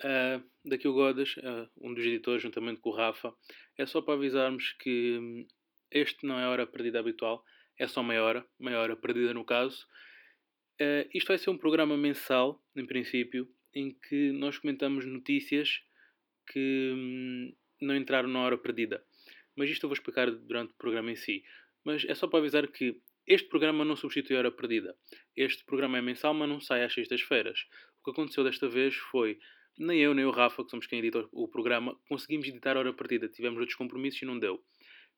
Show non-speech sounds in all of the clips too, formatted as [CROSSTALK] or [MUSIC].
Uh, daqui o Godas, uh, um dos editores, juntamente com o Rafa, é só para avisarmos que hum, este não é a hora perdida habitual, é só meia hora, meia hora perdida no caso. Uh, isto vai ser um programa mensal, em princípio, em que nós comentamos notícias que hum, não entraram na hora perdida. Mas isto eu vou explicar durante o programa em si. Mas é só para avisar que este programa não substitui a hora perdida. Este programa é mensal, mas não sai às sextas-feiras. O que aconteceu desta vez foi nem eu nem o Rafa, que somos quem edita o programa, conseguimos editar a hora partida. Tivemos outros compromissos e não deu.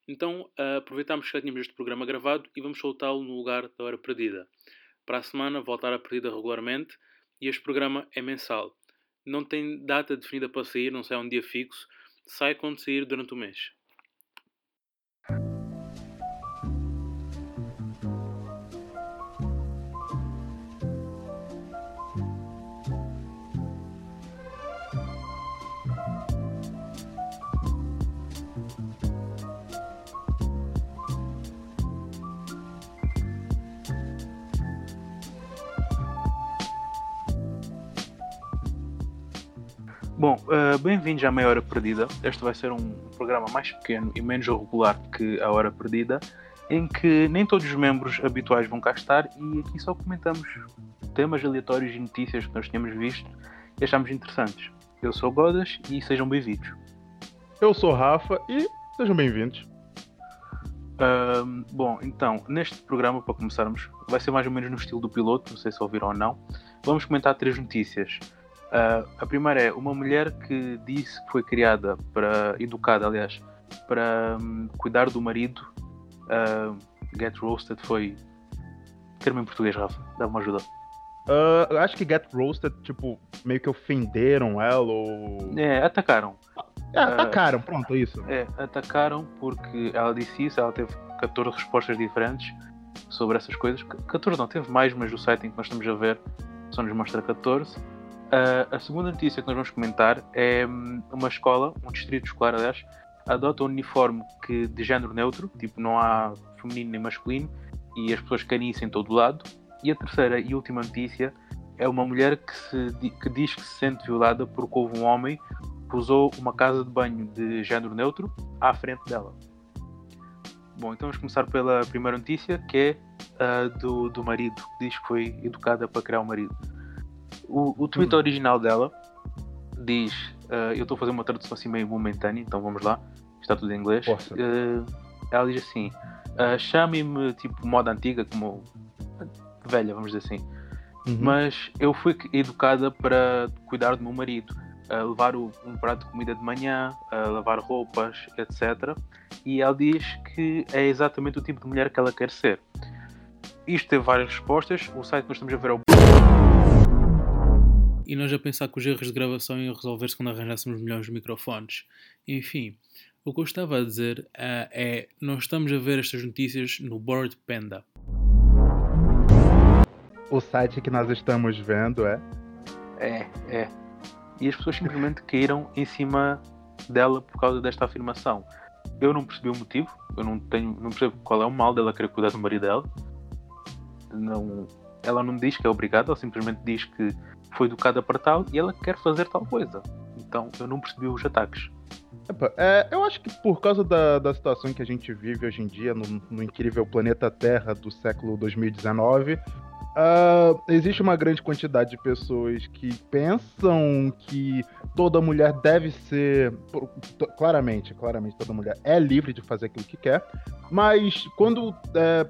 Então uh, aproveitámos que já tínhamos este programa gravado e vamos soltá-lo no lugar da hora perdida. Para a semana voltar a perdida regularmente e este programa é mensal. Não tem data definida para sair, não sai um dia fixo, sai quando sair durante o mês. Bom, uh, bem-vindos à Meia Hora Perdida. Este vai ser um programa mais pequeno e menos regular que a Hora Perdida, em que nem todos os membros habituais vão cá estar e aqui só comentamos temas aleatórios e notícias que nós tínhamos visto e achamos interessantes. Eu sou o Godas e sejam bem-vindos. Eu sou o Rafa e sejam bem-vindos. Uh, bom, então, neste programa, para começarmos, vai ser mais ou menos no estilo do piloto, não sei se ouviram ou não. Vamos comentar três notícias Uh, a primeira é uma mulher que disse que foi criada para, educada aliás, para um, cuidar do marido. Uh, get roasted foi. Termo em português, Rafa, dá uma ajuda. Uh, acho que get roasted, tipo, meio que ofenderam ela ou. É, atacaram. É, atacaram, pronto, é isso. É, atacaram porque ela disse isso, ela teve 14 respostas diferentes sobre essas coisas. 14 não, teve mais, mas o site em que nós estamos a ver só nos mostra 14. Uh, a segunda notícia que nós vamos comentar é hum, uma escola, um distrito escolar, aliás, adota um uniforme que, de género neutro, tipo não há feminino nem masculino, e as pessoas querem isso em todo lado. E a terceira e última notícia é uma mulher que, se, que diz que se sente violada porque houve um homem que usou uma casa de banho de género neutro à frente dela. Bom, então vamos começar pela primeira notícia, que é uh, do, do marido, que diz que foi educada para criar o um marido. O, o tweet hum. original dela diz: uh, Eu estou a fazer uma tradução assim meio momentânea, então vamos lá, está tudo em inglês. Uh, ela diz assim: uh, Chame-me tipo moda antiga, como velha, vamos dizer assim. Uhum. Mas eu fui educada para cuidar do meu marido, levar o, um prato de comida de manhã, lavar roupas, etc. E ela diz que é exatamente o tipo de mulher que ela quer ser. Isto teve várias respostas. O site que nós estamos a ver é o e nós a pensar que os erros de gravação iam resolver-se quando arranjássemos melhores microfones. Enfim, o que eu estava a dizer uh, é: nós estamos a ver estas notícias no Board Panda. O site que nós estamos vendo é? É, é. E as pessoas simplesmente caíram em cima dela por causa desta afirmação. Eu não percebi o motivo, eu não tenho, não percebo qual é o mal dela querer cuidar do marido dela. Não, ela não diz que é obrigada, ela simplesmente diz que foi educada para tal e ela quer fazer tal coisa. Então eu não percebi os ataques. Epa, é, eu acho que por causa da, da situação que a gente vive hoje em dia, no, no incrível planeta Terra do século 2019, uh, ah, existe uma grande quantidade de pessoas que pensam que toda mulher deve ser. Claramente, claramente, toda mulher é livre de fazer aquilo que quer, mas quando. É,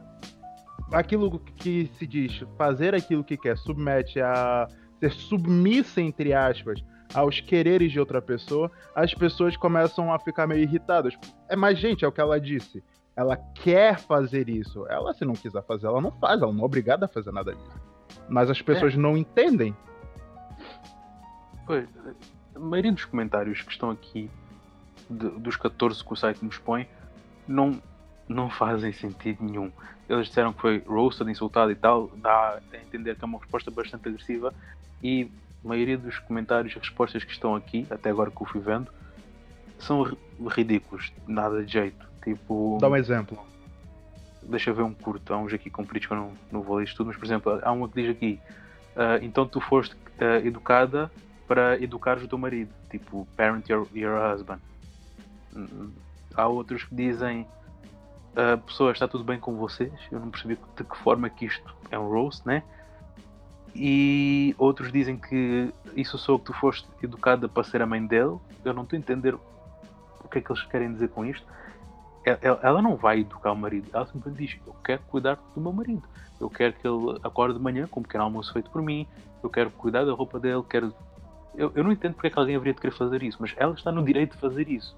aquilo que se diz fazer aquilo que quer submete a ser submissa, entre aspas, aos quereres de outra pessoa, as pessoas começam a ficar meio irritadas. É mais gente, é o que ela disse. Ela quer fazer isso. Ela, se não quiser fazer, ela não faz. Ela não é obrigada a fazer nada disso. Mas as pessoas é. não entendem. Pois, a maioria dos comentários que estão aqui, dos 14 que o site nos põe, não, não fazem sentido nenhum. Eles disseram que foi roasted, insultado e tal, dá a entender que é uma resposta bastante agressiva, e a maioria dos comentários e respostas que estão aqui, até agora que eu fui vendo, são ridículos, nada de jeito. Tipo. Dá um exemplo. Deixa eu ver um curto, há uns aqui compridos que eu não, não vou ler isto tudo, mas por exemplo, há uma que diz aqui: uh, Então tu foste uh, educada para educar o teu marido, tipo parent your, your husband. Hum, há outros que dizem uh, pessoas, está tudo bem com vocês? Eu não percebi de que forma que isto é um roast, né? E outros dizem que isso sou que tu foste educada para ser a mãe dele. Eu não estou a entender o que é que eles querem dizer com isto. Ela, ela não vai educar o marido, ela simplesmente diz: Eu quero cuidar do meu marido. Eu quero que ele acorde de manhã com um pequeno almoço feito por mim. Eu quero cuidar da roupa dele. Quero... Eu, eu não entendo porque é que alguém haveria de querer fazer isso, mas ela está no direito de fazer isso.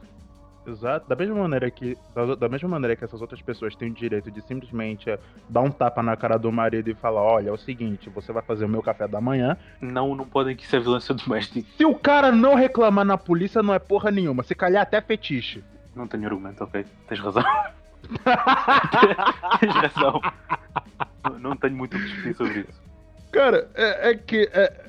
Exato. Da mesma maneira que da, da, mesma maneira que essas outras pessoas têm o direito de simplesmente eh, dar um tapa na cara do marido e falar, olha, é o seguinte, você vai fazer o meu café da manhã. Não, não podem que é violência doméstica. Se o cara não reclamar na polícia, não é porra nenhuma. Se calhar até fetiche. Não tenho argumento, ok. Tens razão. [LAUGHS] Tens razão. Não tenho muito o que discutir sobre isso. Cara, é, é que. É,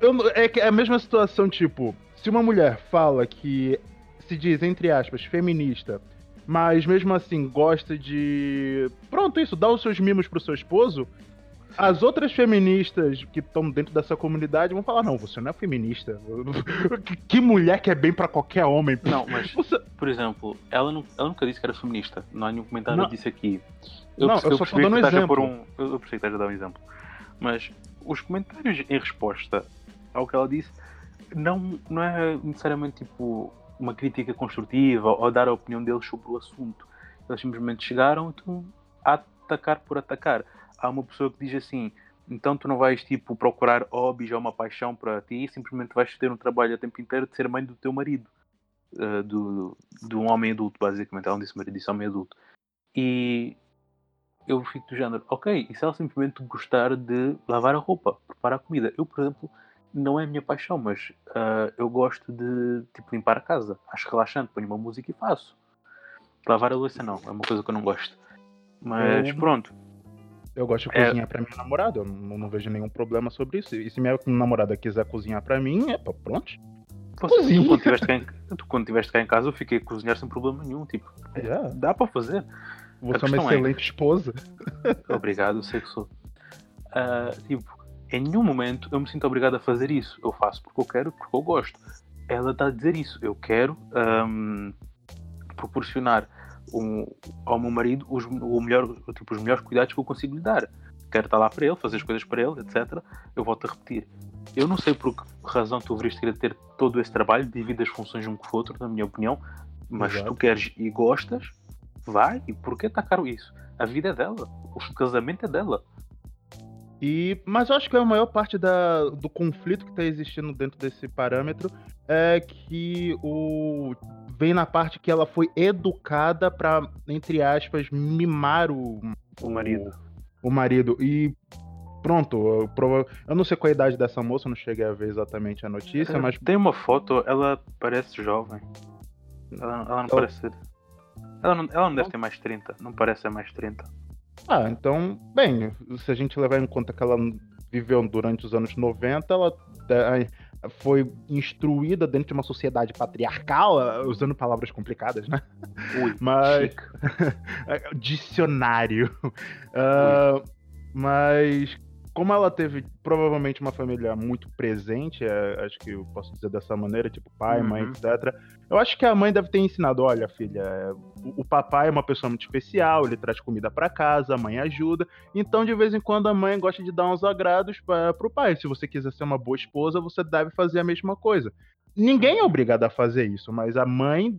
eu, é que é a mesma situação, tipo, se uma mulher fala que se diz, entre aspas, feminista, mas mesmo assim gosta de. Pronto, isso, dar os seus mimos pro seu esposo. As outras feministas que estão dentro dessa comunidade vão falar: não, você não é feminista. [LAUGHS] que mulher que é bem para qualquer homem. Não, mas, você... por exemplo, ela, não, ela nunca disse que era feminista. Não há nenhum comentário não. disso aqui. Eu, não, eu, eu só estou dando um exemplo. Um, eu, eu percebi que estás a dar um exemplo. Mas os comentários em resposta ao que ela disse não, não é necessariamente tipo uma crítica construtiva ou dar a opinião deles sobre o assunto. Eles simplesmente chegaram então, a atacar por atacar. Há uma pessoa que diz assim: então tu não vais tipo procurar hobbies ou uma paixão para ti, simplesmente vais ter um trabalho a tempo inteiro de ser mãe do teu marido, uh, do, de um homem adulto, basicamente. Ela não disse marido, disse homem adulto. E eu fico do género, ok, e se ela simplesmente gostar de lavar a roupa, preparar a comida? Eu, por exemplo, não é a minha paixão, mas uh, eu gosto de tipo, limpar a casa. Acho relaxante, ponho uma música e faço. Lavar a louça não, é uma coisa que eu não gosto. Mas eu, pronto. Eu gosto de é... cozinhar pra minha namorada, eu não, não, vejo nenhum problema sobre isso. E se minha namorada quiser cozinhar pra mim, é pronto. Você, tu, quando tiveste cá em, tu, quando tiveste cá em casa, eu fiquei a cozinhar sem problema nenhum. Tipo, yeah. dá pra fazer. Você é uma é excelente é... esposa. [LAUGHS] Obrigado, eu sei que sou. Uh, tipo, em nenhum momento eu me sinto obrigado a fazer isso. Eu faço porque eu quero, porque eu gosto. Ela está a dizer isso. Eu quero um, proporcionar um, ao meu marido os, o melhor, tipo, os melhores cuidados que eu consigo lhe dar. Quero estar lá para ele, fazer as coisas para ele, etc. Eu volto a repetir. Eu não sei por que razão tu deverias querer ter todo esse trabalho, devido às funções de um com o outro, na minha opinião. Mas Exato. tu queres e gostas, vai. E por que está caro isso? A vida é dela. O casamento é dela. E, mas eu acho que a maior parte da, do conflito que está existindo dentro desse parâmetro é que o vem na parte que ela foi educada para entre aspas mimar o, o marido. O, o marido e pronto, eu, eu, não sei qual a idade dessa moça, não cheguei a ver exatamente a notícia, é, mas tem uma foto, ela parece jovem. Ela, ela não parece ela não, ela não deve ter mais 30, não parece ser mais 30. Ah, então, bem, se a gente levar em conta que ela viveu durante os anos 90, ela é, foi instruída dentro de uma sociedade patriarcal, usando palavras complicadas, né? Ui, [LAUGHS] mas [LAUGHS] dicionário. Uh, mas como ela teve provavelmente uma família muito presente, é, acho que eu posso dizer dessa maneira, tipo pai, uhum. mãe, etc. Eu acho que a mãe deve ter ensinado, olha, filha, é, o, o, papai é uma pessoa muito especial, ele traz comida para casa, a mãe ajuda. Então, de vez em quando, a mãe gosta de dar uns agrados para pro pai. Se você quiser ser uma boa esposa, você deve fazer a mesma coisa. Ninguém é obrigado a fazer isso, mas a mãe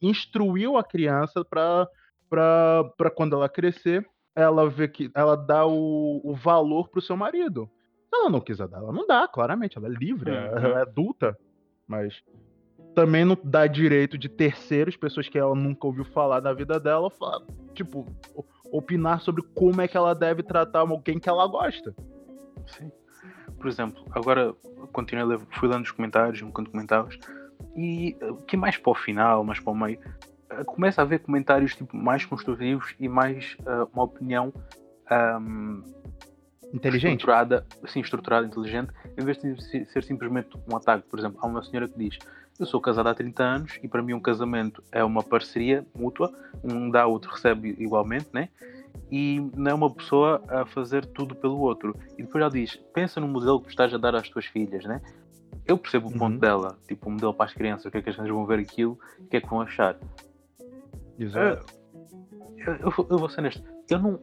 instruiu a criança para para quando ela crescer ela vê que ela dá o, o valor pro seu marido. Se ela não quiser dar, ela não dá, claramente, ela é livre, uhum. ela é adulta, mas também não dá direito de terceiros, pessoas que ela nunca ouviu falar na vida dela, falar, tipo, opinar sobre como é que ela deve tratar alguém que ela gosta. Sim. Por exemplo, agora continuei, fui lendo os comentários enquanto comentavas, e o que mais para o final, mais para o meio, começa a haver comentários tipo, mais construtivos e mais uh, uma opinião um, inteligente, estruturada, sim, estruturada, inteligente, em vez de ser simplesmente um ataque. Por exemplo, há uma senhora que diz: Eu sou casada há 30 anos e para mim um casamento é uma parceria mútua, um dá, o outro recebe igualmente, né? E não é uma pessoa a fazer tudo pelo outro. E depois ela diz: Pensa no modelo que estás a dar às tuas filhas, né? Eu percebo o ponto Uhum. dela, tipo, o modelo para as crianças, o que é que as crianças vão ver aquilo, o que é que vão achar. Exato. Eu, eu, vou- eu vou ser honesto, eu não,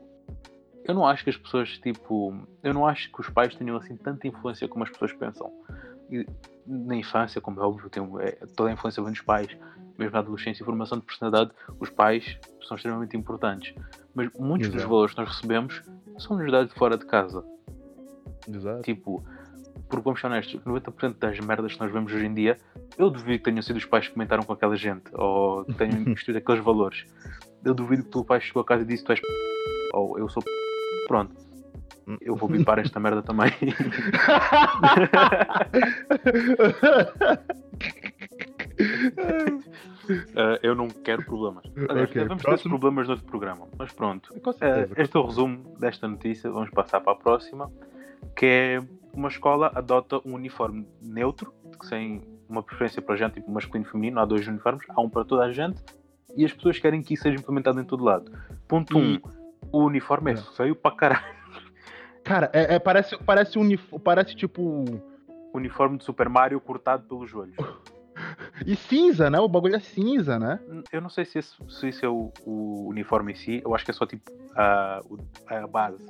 eu não acho que as pessoas, tipo, eu não acho que os pais tenham assim tanta influência como as pessoas pensam. E, na infância, como é óbvio, tem, é, toda a influência vem dos pais, mesmo na adolescência e formação de personalidade, os pais são extremamente importantes. Mas muitos dos Exato. valores que nós recebemos são-nos dados fora de casa. Exato. Tipo, porque vamos ser honestos, 90% das merdas que nós vemos hoje em dia, eu duvido que tenham sido os pais que comentaram com aquela gente, ou que tenham [LAUGHS] investido aqueles valores. Eu duvido que o teu pai chegou a casa e disse tu és p... ou eu sou p... pronto. Eu vou bipar esta merda também. Uh, [LAUGHS] eu não quero problemas. Aliás, Ok, vamos ter próximo. problemas no outro programa, mas pronto. Uh, este é o resumo desta notícia. Vamos passar para a próxima, que é uma escola adota um uniforme neutro, sem uma preferência para gente, tipo masculino e feminino. Há dois uniformes, há um para toda a gente, e as pessoas querem que isso seja implementado em todo lado. Ponto 1. Um, o uniforme é É. feio para caralho. Cara, é, é- parece, parece, unif... parece tipo. Uniforme de Super Mario cortado pelos joelhos. [LAUGHS] E cinza, né? O bagulho é cinza, né? Eu não sei se, esse, se isso é o, o uniforme em si, eu acho que é só tipo a, a base.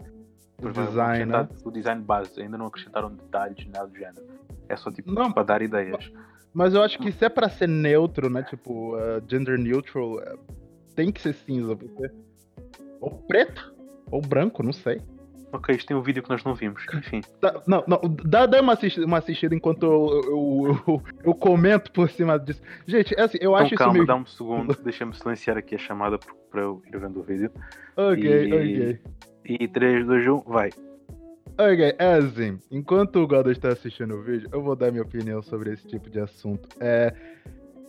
O design, né? O design base, ainda não acrescentaram detalhes, nada do género. É só tipo Não. para dar ideias. Mas eu acho que se é pra ser neutro, né? Tipo, uh, gender neutral, uh, tem que ser cinza. Porque... Ou preto, ou branco, não sei. Ok, isto tem um vídeo que nós não vimos. Enfim, Tá, não, não, dá, dá uma, assistida, uma assistida enquanto eu, eu, eu, eu comento por cima disso. Gente, é assim, eu então acho calma, isso meio. dá um segundo, deixa-me silenciar aqui a chamada para eu ir vendo o vídeo. Ok, e- ok. E 3, 2, 1, vai. Ok, é assim, enquanto o Godo está assistindo o vídeo, eu vou dar minha opinião sobre esse tipo de assunto. É,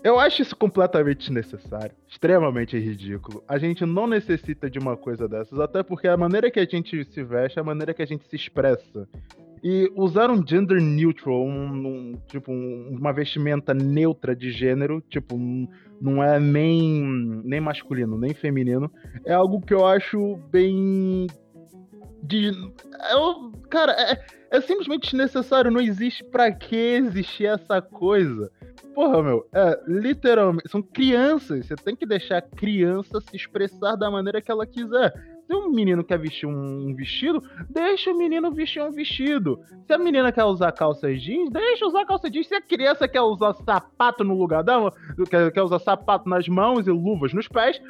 eu acho isso completamente desnecessário, extremamente ridículo. A gente não necessita de uma coisa dessas, até porque a maneira que a gente se veste é a maneira que a gente se expressa. E usar um gender neutral, um, um- tipo, um- uma vestimenta neutra de gênero, tipo, um- não é nem, nem masculino, nem feminino, é algo que eu acho bem. De, eu, cara, é, é simplesmente desnecessário. Não existe pra que existir essa coisa. Porra, meu, é, literalmente, são crianças. Você tem que deixar a criança se expressar da maneira que ela quiser. Se um menino quer vestir um vestido, deixa o menino vestir um vestido. Se a menina quer usar calça jeans, deixa usar calça jeans. Se a criança quer usar sapato no lugar dela, quer usar sapato nas mãos e luvas nos pés,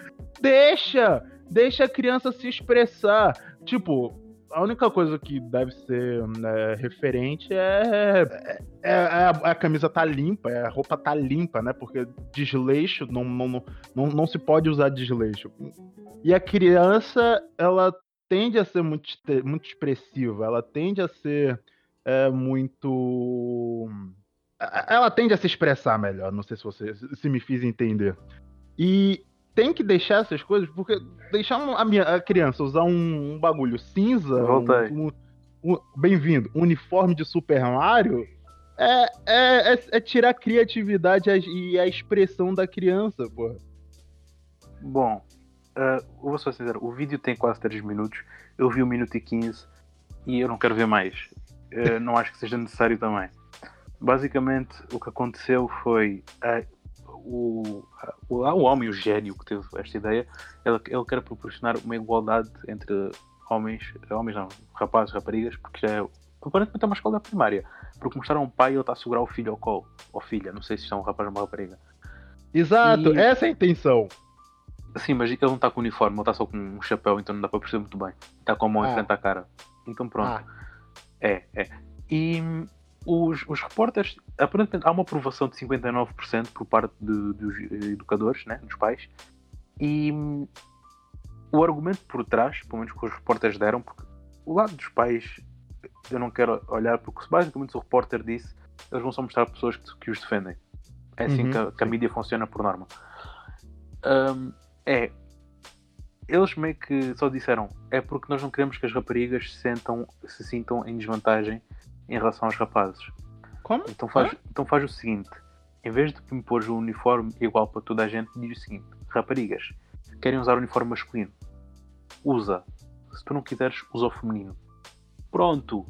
deixa! Deixa a criança se expressar. Tipo, a única coisa que deve ser né, referente é, é, é a, a camisa tá limpa, é a roupa tá limpa, né? Porque desleixo não, não, não, não, se pode usar desleixo. E a criança, ela tende a ser muito, muito expressiva, ela tende a ser é, muito. a- Ela tende a se expressar melhor, não sei se você se me fiz entender. E tem que deixar essas coisas, porque deixar a, minha, a criança usar um, um bagulho cinza, um, um- bem-vindo, uniforme de Super Mario, é, é, é- é tirar a criatividade e a expressão da criança, porra. Bom, eu vou ser sincero, o vídeo tem quase 3 minutos, eu vi 1 minuto e 15 e eu não quero ver mais. Ah, não acho que seja necessário também. Basicamente, o que aconteceu foi ah, o, o, o homem, o gênio que teve esta ideia, ele, ele quer proporcionar uma igualdade entre homens, homens não, rapazes, raparigas, porque já é, aparentemente é uma escola primária, porque mostraram um pai e ele está a segurar o filho ao colo, ou filha, não sei se isto é um rapaz ou uma rapariga. Exato, E- essa é a intenção. Sim, mas ele não está com uniforme, ele está só com um chapéu, então não dá para perceber muito bem. Está com a mão em Ah. frente à cara. Então pronto. Ah, É, é. E hum, os, os repórteres, aparentemente há uma aprovação de 59% por parte de- dos eh, educadores, né, dos pais. E hum, o argumento por trás, pelo menos que os repórteres deram, porque o lado dos pais eu não quero olhar, porque se basicamente o repórter disse, eles vão só mostrar pessoas que, que os defendem. É assim Uhum, que, a, que a mídia funciona por norma. Hum, é. Eles meio que só disseram é porque nós não queremos que as raparigas se, sentam, se sintam em desvantagem em relação aos rapazes. Como? Então faz, então faz o seguinte: em vez de impor o uniforme igual para toda a gente, diz o seguinte: raparigas, querem usar o uniforme masculino? Usa. Se tu não quiseres, usa o feminino. Pronto.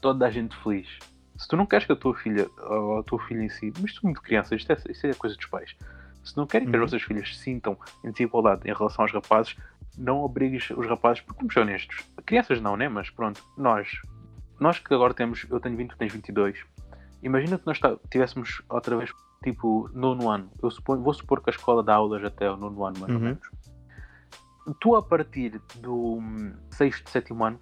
Toda a gente feliz. Se tu não queres que a tua filha, ou a tua filha em si, mas tu muito criança, isto é, isto é coisa dos pais. Se não querem que as Uhum. vossas filhas se sintam em desigualdade em relação aos rapazes, não obrigues os rapazes, porque vamos ser honestos, crianças não, né? Mas pronto, nós, nós que agora temos, eu tenho 20, tu tens 22, imagina que nós tá- tivéssemos outra vez, tipo, nono ano. Eu suponho, vou supor que a escola dá aulas até o nono ano, mais ou Uhum. menos. Tu, a partir do hum, sexto, sétimo ano,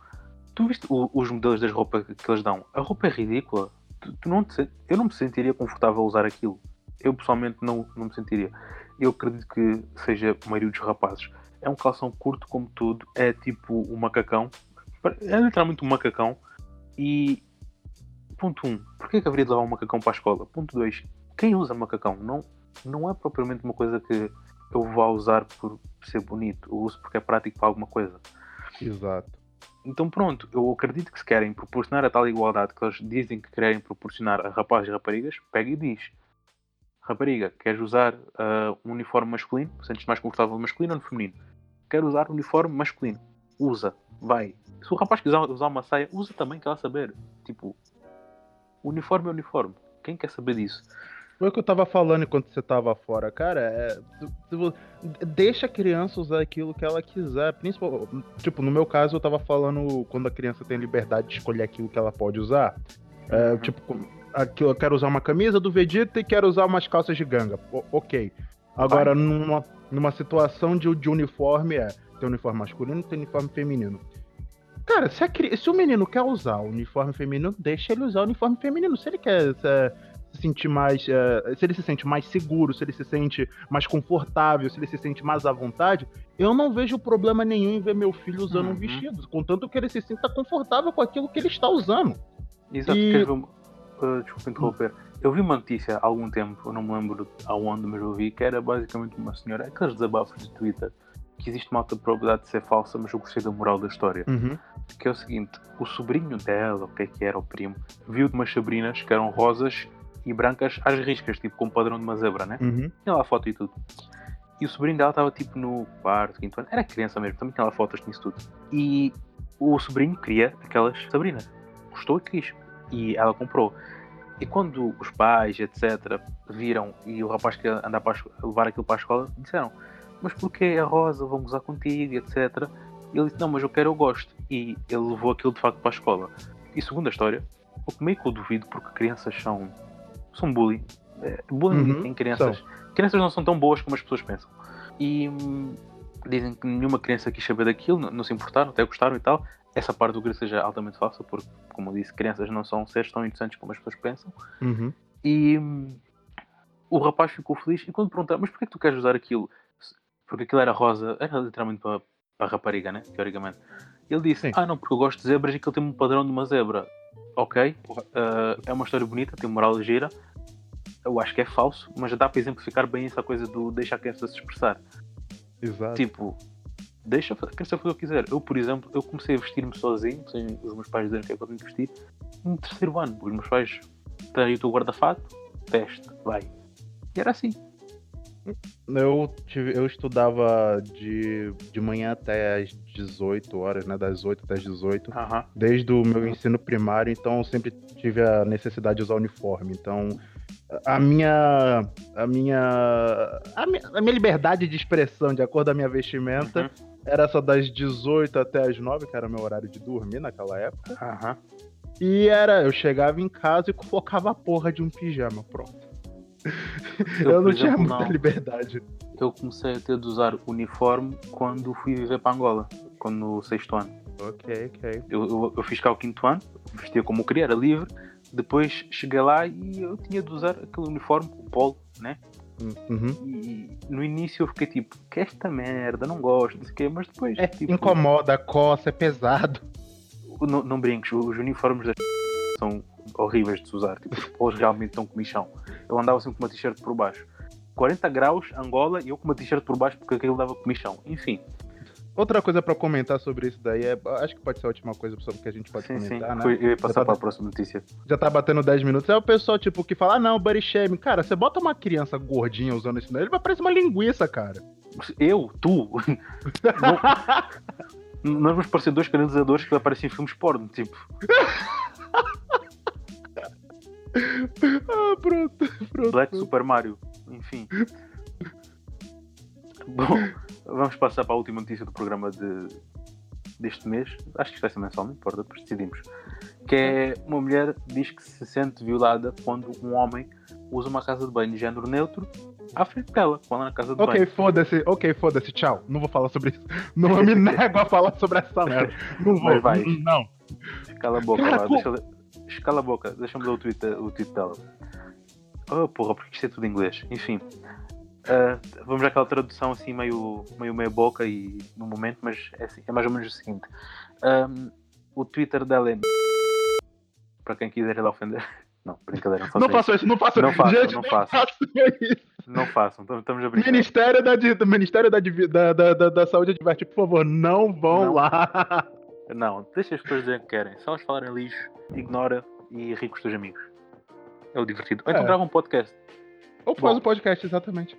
tu viste o- os modelos das roupas que eles dão? A roupa é ridícula. Tu, tu não te eu não me sentiria confortável a usar aquilo. Eu pessoalmente não, não me sentiria. Eu acredito que seja a maioria dos rapazes. É um calção curto como tudo, é tipo um macacão. É literalmente um macacão. E ponto 1, um, porquê que haveria de levar um macacão para a escola? Ponto 2, quem usa macacão? Não, não é propriamente uma coisa que eu vá usar por ser bonito. Eu uso porque é prático para alguma coisa. Exato. Então pronto, eu acredito que se querem proporcionar a tal igualdade que eles dizem que querem proporcionar a rapazes e raparigas, pega e diz. Rapariga, queres usar ah, um uniforme masculino? Sentes mais confortável no masculino ou no feminino? Quero usar um uniforme masculino. Usa, vai. Se o rapaz quiser usar uma saia, usa também, quer ela saber. Tipo, uniforme é uniforme. Quem quer saber disso? Foi o que eu tava falando enquanto você tava fora, cara. É, deixa a criança usar aquilo que ela quiser. Principal, tipo, no meu caso, eu tava falando quando a criança tem liberdade de escolher aquilo que ela pode usar. É, Uhum. Tipo, com- aqui eu quero usar uma camisa do Vegeta e quero usar umas calças de ganga. O- ok. Agora, numa, numa situação de, de uniforme, é tem uniforme masculino tem uniforme feminino. Cara, se, a se o menino quer usar o uniforme feminino, deixa ele usar o uniforme feminino. Se ele quer se, se sentir mais. eh, se ele se sente mais seguro, se ele se sente mais confortável, se ele se sente mais à vontade, eu não vejo problema nenhum em ver meu filho usando um Uhum. vestido. Contanto que ele se sinta confortável com aquilo que ele está usando. Exato, E- ver uma- uh, desculpa interromper. Eu vi uma notícia há algum tempo, eu não me lembro aonde, mas eu vi que era basicamente uma senhora, aqueles desabafos de Twitter, que existe uma alta probabilidade de ser falsa, mas eu gostei da moral da história. Que é o seguinte: o sobrinho dela, o que é que era, o primo, viu de umas sabrinas que eram rosas e brancas às riscas, tipo com o padrão de uma zebra, né? Uhum. Tinha lá a foto e tudo. E o sobrinho dela estava tipo no quarto, quinto ano, era criança mesmo, também tinha lá fotos nisso tudo. E o sobrinho queria aquelas sabrinas, gostou e quis. E ela comprou. E quando os pais, etc., viram e o rapaz que andar para a levar aquilo para a escola, disseram: Mas porquê a Rosa? Vão gozar contigo, etc. E ele disse: Não, mas eu quero, eu gosto. E ele levou aquilo de facto para a escola. E segundo a história, o que meio que eu duvido, porque crianças são, são bullying. É, bullying Uhum, em crianças. Crianças não são tão boas como as pessoas pensam. E hum, dizem que nenhuma criança quis saber daquilo, não, não se importaram, até gostaram e tal. Essa parte do que seja altamente falsa, porque, como eu disse, crianças não são seres tão interessantes como as pessoas pensam. Uhum. E hum, o rapaz ficou feliz. E quando perguntaram, mas porquê que tu queres usar aquilo? Porque aquilo era rosa, era literalmente para a rapariga, né? Teoricamente. Ele disse: Sim. Ah, não, porque eu gosto de zebras e aquilo tem um padrão de uma zebra. Ok, uh, é uma história bonita, tem moral gira. Eu acho que é falso, mas dá para exemplificar bem essa coisa do deixar a criança se expressar. Exato. Tipo, deixa a criança fazer o que quiser. Eu, por exemplo, eu comecei a vestir-me sozinho, sem os meus pais dizerem o que é que eu tenho que vestir, no terceiro ano. Os meus pais aí o teu guarda-fato, veste, vai. E era assim. Eu, tive, eu estudava de, de manhã até às 18 horas, né? Das 8 até as 18. Aham. Desde o meu ensino primário, então eu sempre tive a necessidade de usar uniforme. Então, a minha. A minha. A minha, a minha liberdade de expressão, de acordo com a minha vestimenta, Uhum. era só das 18 até as 9, que era meu horário de dormir naquela época. Aham. E era, eu chegava em casa e colocava a porra de um pijama, pronto. Eu, Eu, não tinha exemplo, muita não. liberdade. Eu comecei a ter de usar uniforme quando fui viver para Angola, quando no sexto ano. Ok, ok. Eu, eu, eu fiz cá o quinto ano, vestia como eu queria, era livre. Depois cheguei lá e eu tinha de usar aquele uniforme, o polo, né? Uhum. E no início eu fiquei tipo, que esta merda, não gosto, não sei o quê, mas depois, É, tipo, incomoda, coça, é pesado. não, não brinques, os uniformes das [LAUGHS] são horríveis de se usar, tipo, os polos realmente estão comichão. Eu andava sempre com uma t-shirt por baixo. 40 graus, Angola, e eu com uma t-shirt por baixo porque aquilo dava comichão. Enfim, Outra coisa pra comentar sobre isso daí é. Acho que pode ser a última coisa sobre que a gente pode sim, sim. comentar, né? Foi- eu ia passar tá- para a próxima notícia. Já tá batendo 10 minutos. É o pessoal, tipo, que fala, ah, não, body shame. Cara, você bota uma criança gordinha usando isso daí, ele vai parecer uma linguiça, cara. Eu, tu, [LAUGHS] nós vamos parecer dois canalizadores que aparecem em filmes porno, tipo. [LAUGHS] ah, pronto, pronto. Black. Super Mario, enfim. Bom, vamos passar para a última notícia do programa de, deste mês. Acho que isto vai ser mensal, não importa, depois decidimos. Que é uma mulher diz que se sente violada quando um homem usa uma casa de banho de género neutro à frente dela, quando ela na casa de Ok, banho. foda-se, ok, foda-se, tchau. Não vou falar sobre isso. Não me [LAUGHS] nego a falar sobre essa merda. Não vou. Mas vai. Não. Cala a boca Cara, lá, deixa eu- Cala a boca, deixa-me ler o tweet, o tweet dela. Oh porra, porque isto é tudo em inglês. Enfim. ah, vamos àquela tradução assim meio, meio meia boca e no momento, mas é, assim, é mais ou menos o seguinte. Ahm, o Twitter dela é para quem quiser ir lá ofender. [LAUGHS] Não, brincadeira, não façam Não isso. façam isso, não façam Não façam, Gente, não façam isso. Não façam, tam- estamos a brincar. Ministério da, Ministério da, da, da, da Saúde adverte, por favor, não vão Não. lá. Não, deixa as pessoas dizerem o que querem. Se elas falarem lixo, ignora e ri com os teus amigos. É o divertido. Ou então É. grava um podcast. Ou faz Bom. o podcast, exatamente.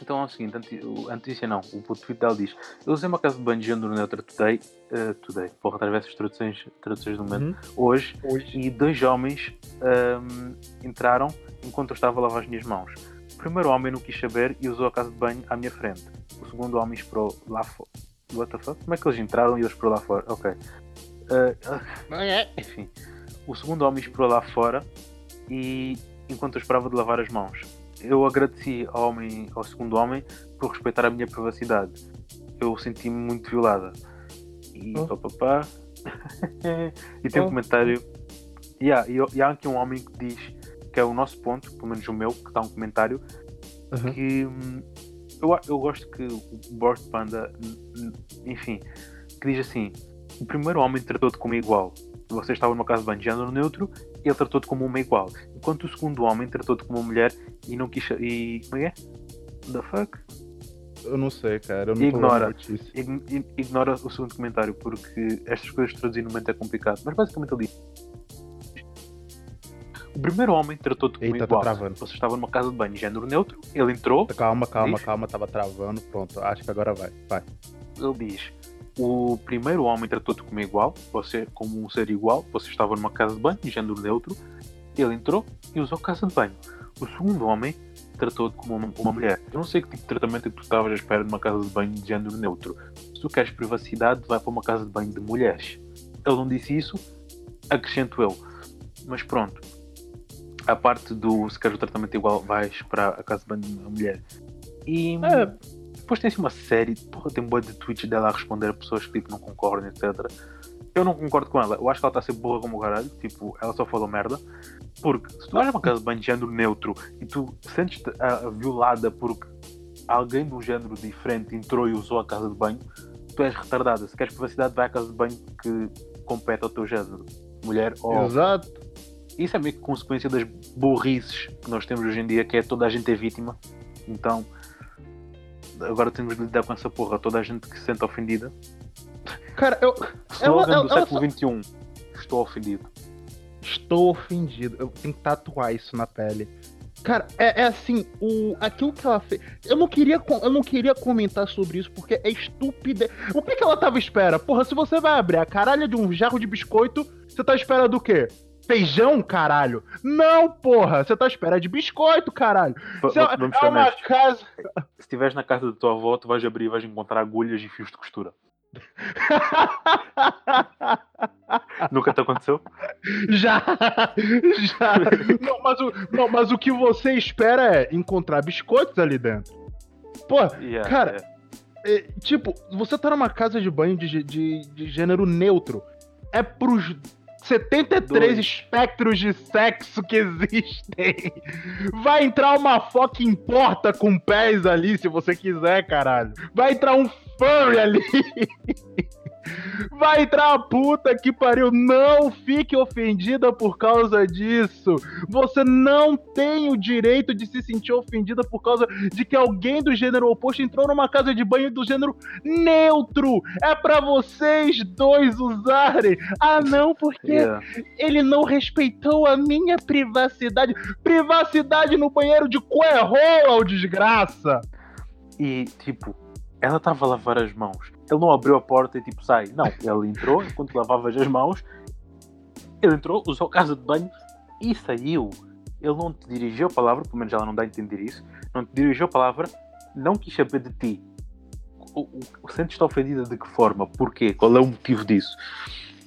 Então é o seguinte, anti- o- a notícia não, o tweet dela diz Eu usei uma casa de banho de género neutro today, eh, today, porra, através das traduções, traduções do momento, hoje, Hoje. e dois homens ahm, entraram enquanto eu estava a lavar as minhas mãos. O primeiro homem não quis saber e usou a casa de banho à minha frente. O segundo homem esperou lá fora. What the fuck? Como é que eles entraram e eu esperou lá fora? Ok. Ah, enfim, o segundo homem esperou lá fora e enquanto eu esperava de lavar as mãos. Eu agradeci ao, homem, ao segundo homem por respeitar a minha privacidade. Eu senti-me muito violada. E Oh. papapá. [LAUGHS] e tem um Oh. comentário. Yeah, e, e há aqui um homem que diz que é o nosso ponto, pelo menos o meu, que está um comentário, Uhum. que hum, eu, eu gosto que o Board Panda, enfim, que diz assim: o primeiro homem tratou-te como igual. Você estava numa casa de banho de género neutro, ele tratou-te como uma igual. Enquanto o segundo homem tratou-te como uma mulher e não quis. E. Como é que é? The fuck? Eu não sei, cara. Eu não Ignora. Ignora o segundo comentário, porque estas coisas traduzir no momento é complicado. Mas basicamente ele diz: O primeiro homem tratou-te como Eita, tá igual. travando. Você estava numa casa de banho de género neutro, ele entrou, Calma, calma, Diz? calma. Tava travando. Pronto, acho que agora vai. Vai. ele diz: O primeiro homem tratou-te como igual, você como um ser igual, você estava numa casa de banho, de género neutro, ele entrou e usou casa de banho. O segundo homem tratou-te como uma, uma mulher. Eu não sei que tipo de tratamento é que tu estavas à espera de uma casa de banho de género neutro. Se tu queres privacidade, vai para uma casa de banho de mulheres. Ele não disse isso, acrescento eu. Mas pronto. A parte do se queres o tratamento igual, vais para a casa de banho de uma mulher. E É. depois tem assim uma série, porra, tem um boi de tweets dela a responder a pessoas que tipo, não concordam, etc. Eu não concordo com ela. Eu acho que ela está a ser burra como o caralho. Tipo, ela só falou merda. Porque se tu vais uma casa de banho de género neutro e tu sentes-te ah, violada porque alguém de um género diferente entrou e usou a casa de banho, tu és retardada. Se queres privacidade, vai à casa de banho que compete ao teu género. Mulher ou Exato. Isso é meio que consequência das burrices que nós temos hoje em dia, que é toda a gente é vítima. Então, agora temos de lidar com essa porra. Toda a gente que se sente ofendida. Cara, eu. Slogan do ela século XXI. Estou ofendido. Estou ofendido. Eu tenho que tatuar isso na pele. Cara, é, é assim, o, aquilo que ela fez. Eu não, queria, eu não queria comentar sobre isso porque é estúpida. O que, que ela tava à espera? Porra, se você vai abrir a caralha de um jarro de biscoito, você tá à espera do quê? Feijão, caralho? Não, porra, você tá à espera de biscoito, caralho. É, é uma casa. Se estiveres na casa da tua avó, tu vais abrir e vais encontrar agulhas e fios de costura. [LAUGHS] Nunca te aconteceu? Já! Já! Não mas, o, não, mas o que você espera é encontrar biscoitos ali dentro. Pô, Yeah, Cara, yeah. é, tipo, você tá numa casa de banho de, de, de gênero neutro. É pros 73 Dois. espectros de sexo que existem. Vai entrar uma fucking porta com pés ali, se você quiser, caralho. Vai entrar um furry ali. [LAUGHS] Vai entrar a puta que pariu. Não fique ofendida por causa disso. Você não tem o direito de se sentir ofendida por causa de que alguém do gênero oposto entrou numa casa de banho do gênero neutro. É pra vocês dois usarem. Ah, não, porque Yeah. ele não respeitou a minha privacidade. Privacidade no banheiro de coerrola, desgraça. E tipo, ela estava a lavar as mãos. Ele não abriu a porta e tipo sai. Não, ele entrou enquanto lavavas as mãos. Ele entrou, usou a casa de banho e saiu, ele não te dirigiu a palavra, pelo menos ela não dá a entender isso, não te dirigiu a palavra, não quis saber de ti. O, o, o sentes-te ofendida de que forma? Porquê? Qual é o motivo disso?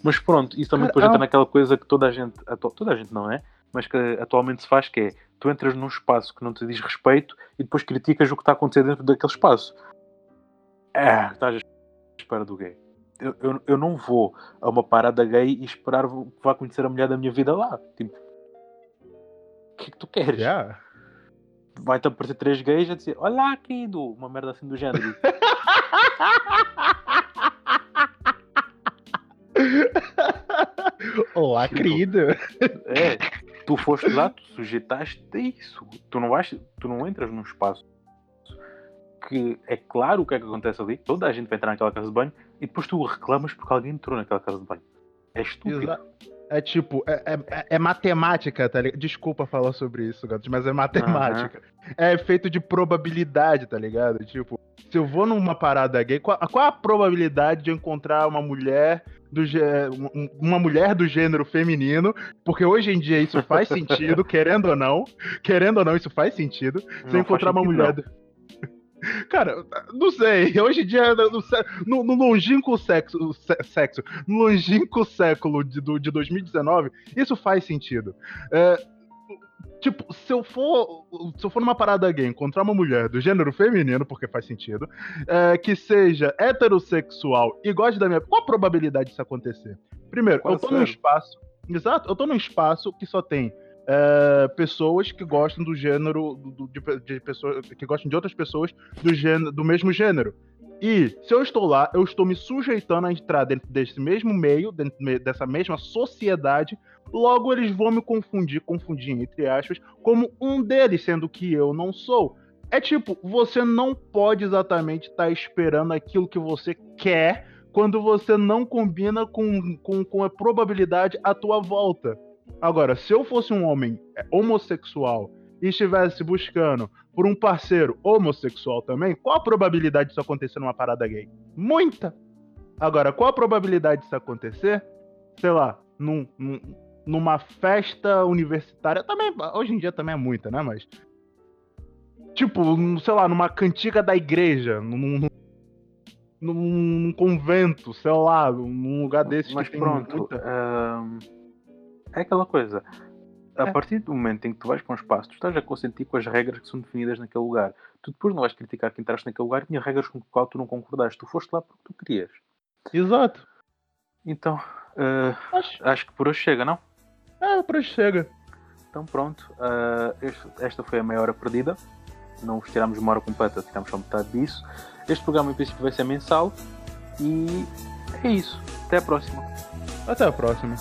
Mas pronto, isso também depois entra naquela coisa que toda a gente, toda a gente não é, mas que atualmente se faz, que é tu entras num espaço que não te diz respeito e depois criticas o que está a acontecer dentro daquele espaço. É, estás espera do gay. Eu, eu, eu não vou a uma parada gay e esperar que vá conhecer a mulher da minha vida lá. Tipo, o que é que tu queres? Yeah. Vai-te aparecer três gays a dizer Olá, querido! Uma merda assim do género. [LAUGHS] Olá, tipo, querido! É, tu foste lá, tu sujeitaste a isso. Tu não, vais, tu não entras num espaço que é claro o que é que acontece ali. Toda a gente vai entrar naquela casa de banho e depois tu reclamas porque alguém entrou naquela casa de banho. É estúpido. Exa é tipo, é, é, é, matemática, tá ligado? Desculpa falar sobre isso, mas é matemática. Uhum. É feito de probabilidade, tá ligado? Tipo, se eu vou numa parada gay, qual, qual a probabilidade de encontrar uma mulher do uma mulher do gênero feminino, porque hoje em dia isso faz [LAUGHS] sentido, querendo ou não, querendo ou não, isso faz sentido. Não se eu encontrar uma mulher. Do... Cara, não sei. [LAUGHS] Hoje em dia, no, no longínquo sexo, sexo, no longínquo século de, de 2019, isso faz sentido. É, tipo, se eu for. Se eu for numa parada gay encontrar uma mulher do gênero feminino, porque faz sentido, é, que seja heterossexual e goste da minha. Qual a probabilidade disso acontecer? Primeiro, Qual eu tô num espaço. Exato, eu tô num espaço que só tem é, pessoas que gostam do gênero do, de, de, pessoas que gostam de outras pessoas do gênero do mesmo gênero. E se eu estou lá, eu estou me sujeitando a entrar dentro desse mesmo meio, dentro dessa mesma sociedade. Logo, eles vão me confundir, confundir entre aspas, como um deles, sendo que eu não sou. É tipo, você não pode exatamente estar tá esperando aquilo que você quer quando você não combina com, com, com a probabilidade à tua volta. Agora, se eu fosse um homem é, homossexual e estivesse buscando por um parceiro homossexual também, qual a probabilidade disso acontecer numa parada gay? Muita! Agora, qual a probabilidade disso acontecer, sei lá, num, num, numa festa universitária? Também, hoje em dia também é muita, né? Mas. Tipo, sei lá, numa cantiga da igreja, num, num, num convento, sei lá, num lugar desse. Mas pronto. Muita... Uh é aquela coisa. A é. partir do momento em que tu vais para um espaço, tu estás a consentir com as regras que são definidas naquele lugar. Tu depois não vais criticar que entraste naquele lugar e tinha regras com as quais tu não concordaste. Tu foste lá porque tu querias. Exato. Então, uh, acho... acho... que por hoje chega, não? É, por hoje chega. Então pronto, uh, este, esta foi a meia hora perdida. Não vos tiramos uma hora completa, tiramos só metade disso. Este programa em princípio vai ser mensal. E é isso. Até a próxima. Até a próxima.